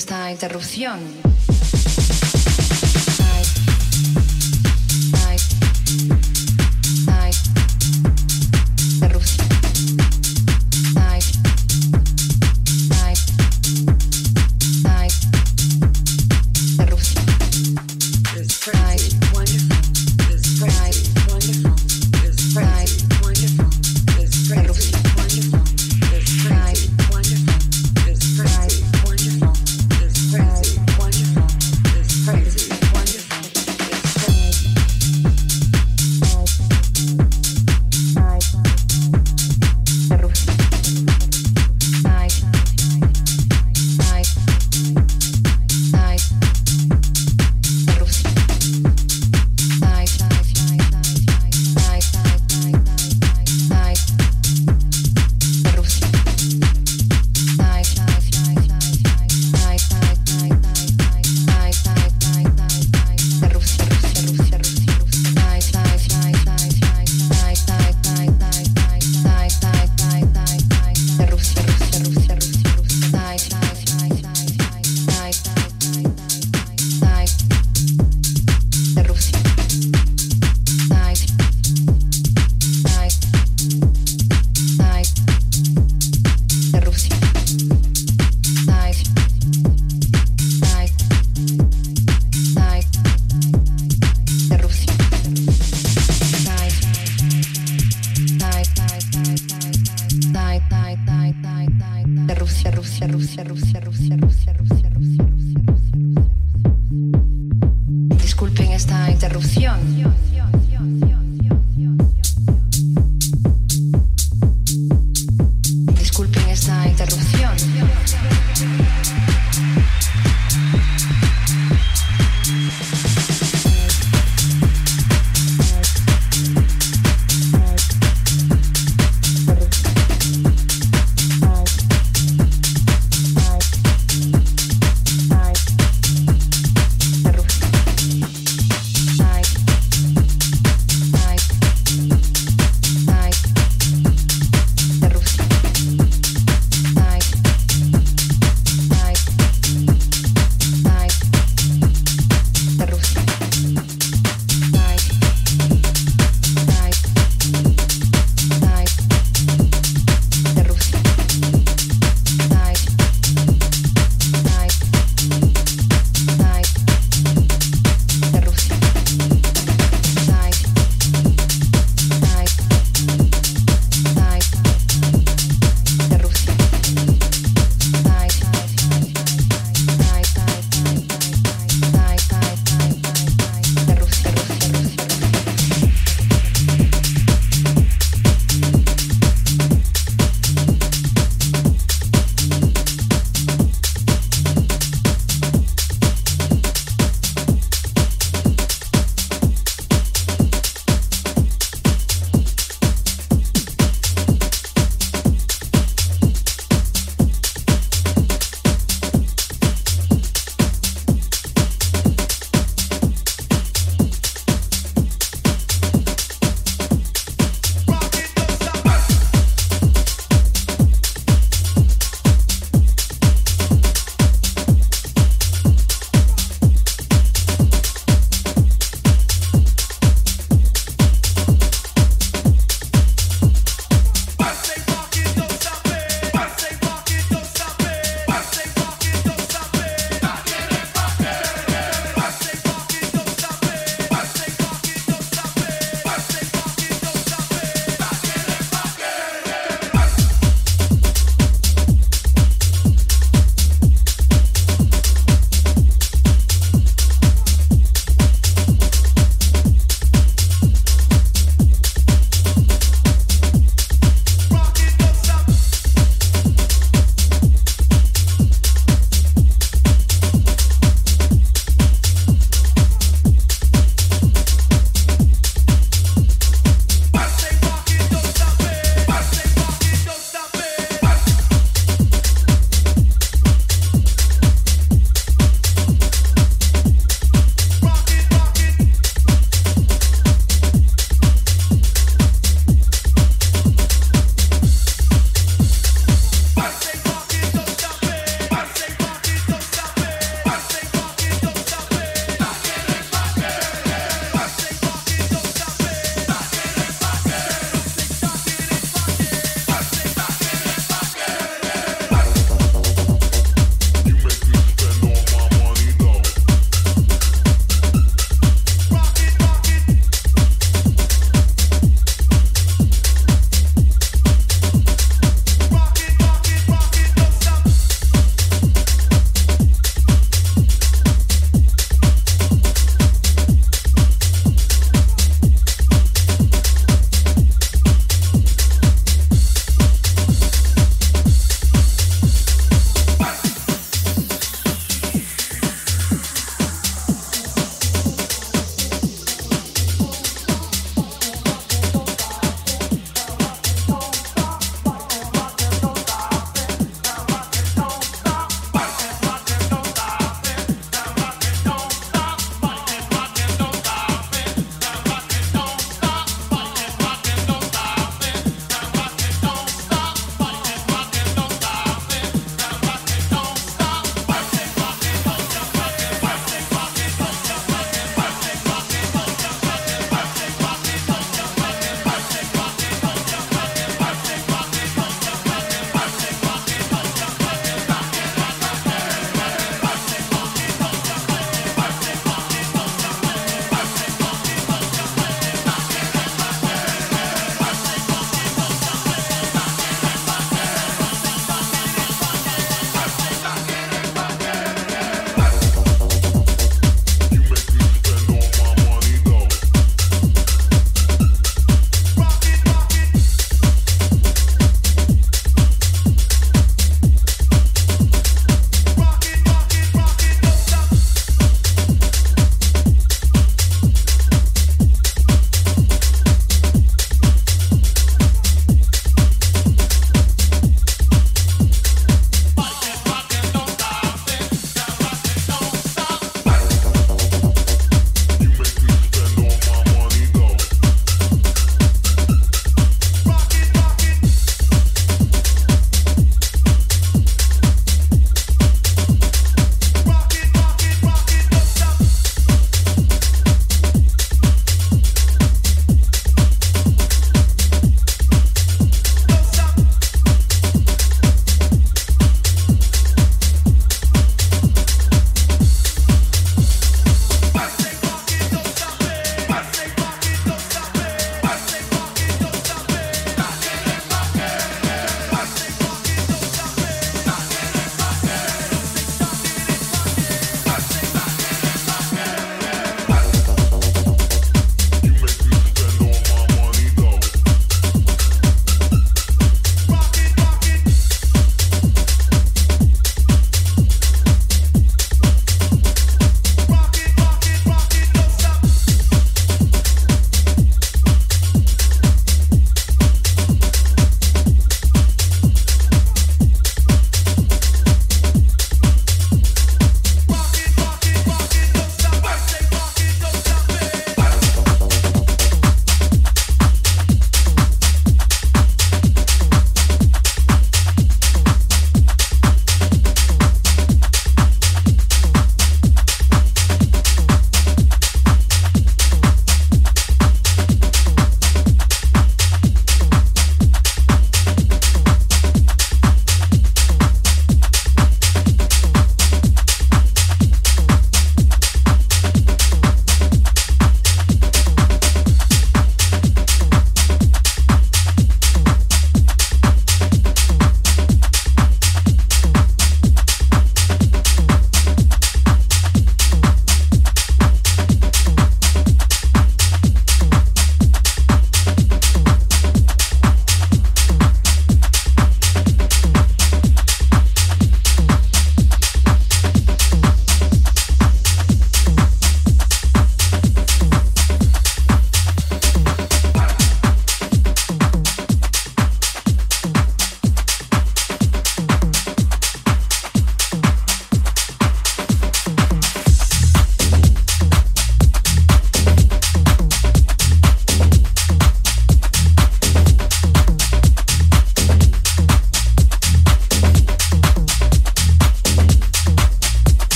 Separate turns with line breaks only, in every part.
esta interrupción.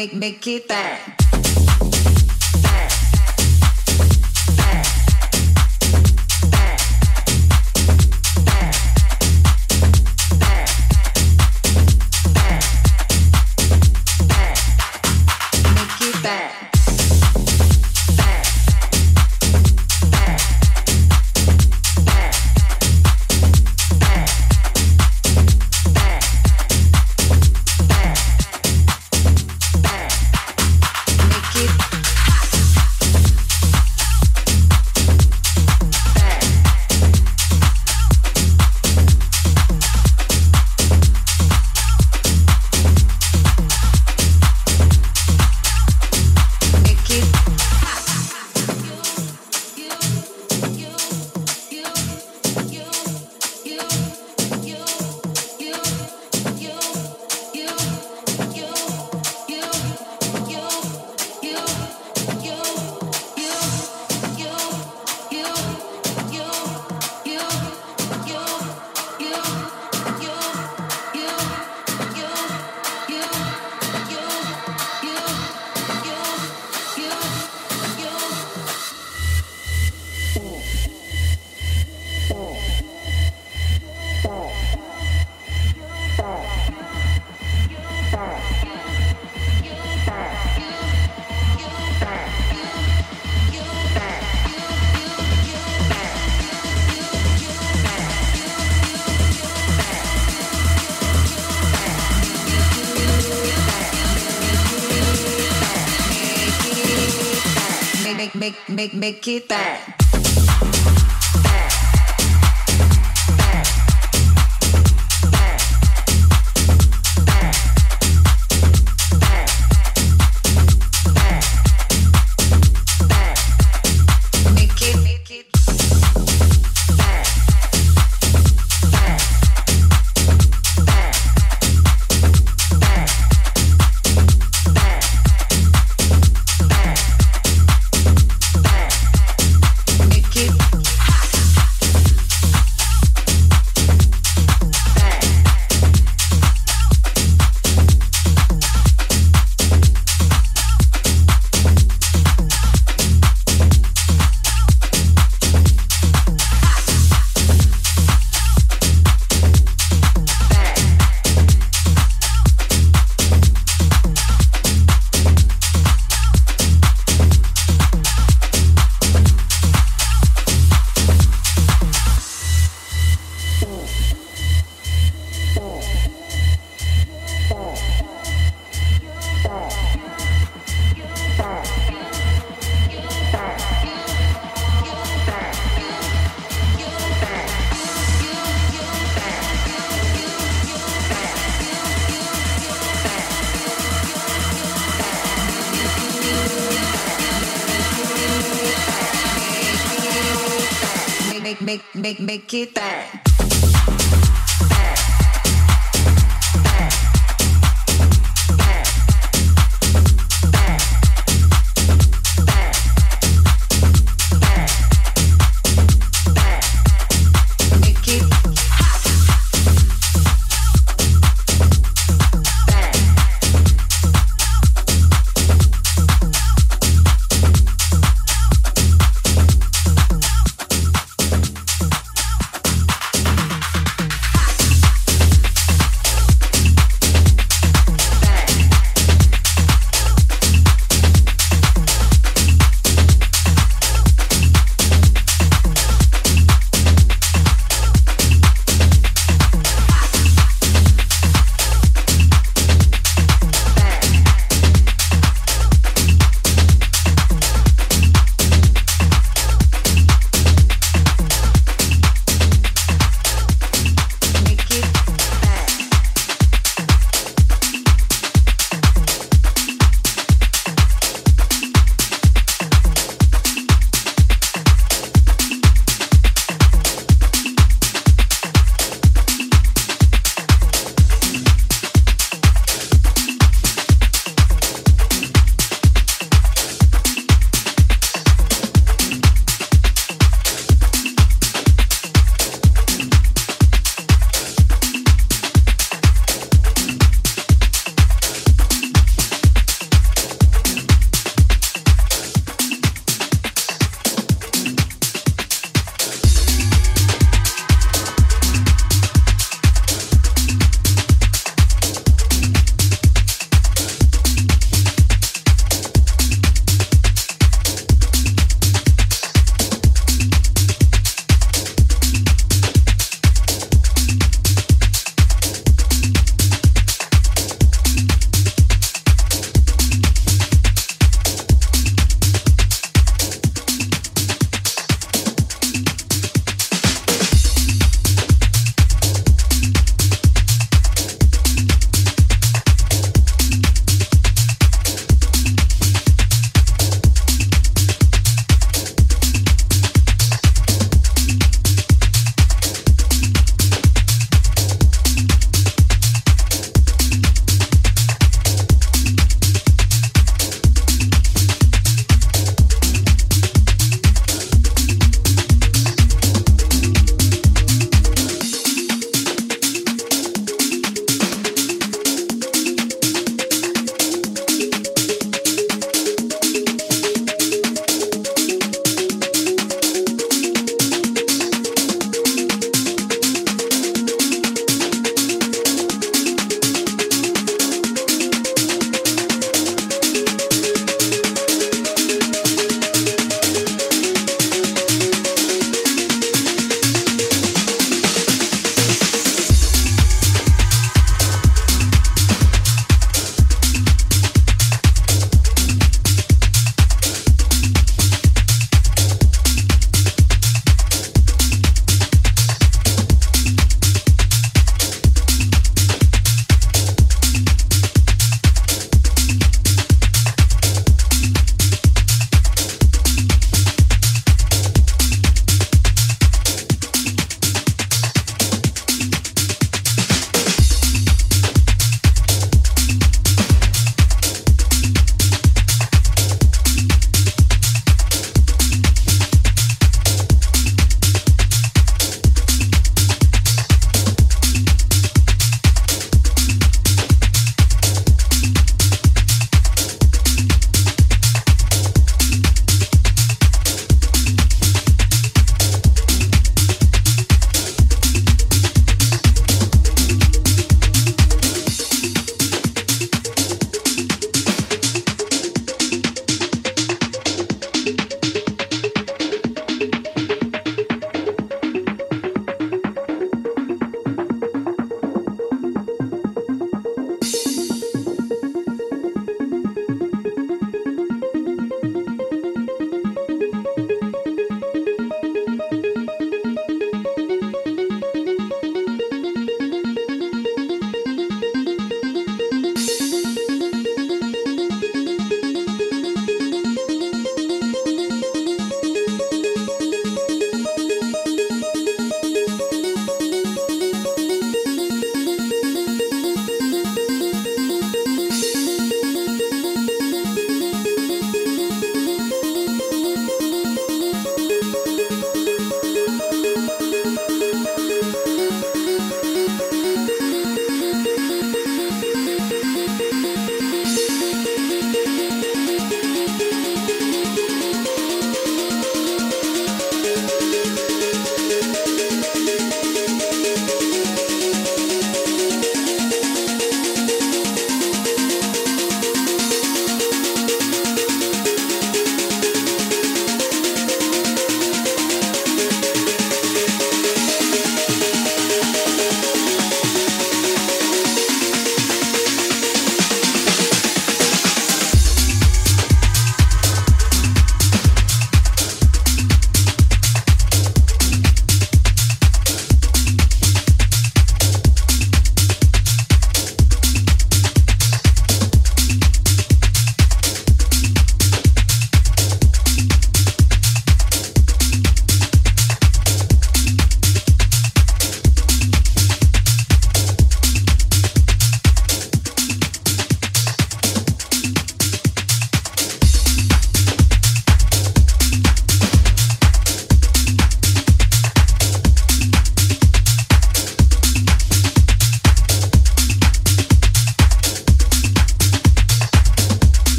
Make make it that. Make make make it that.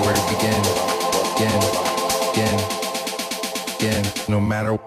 where to begin, begin, begin, begin. No matter.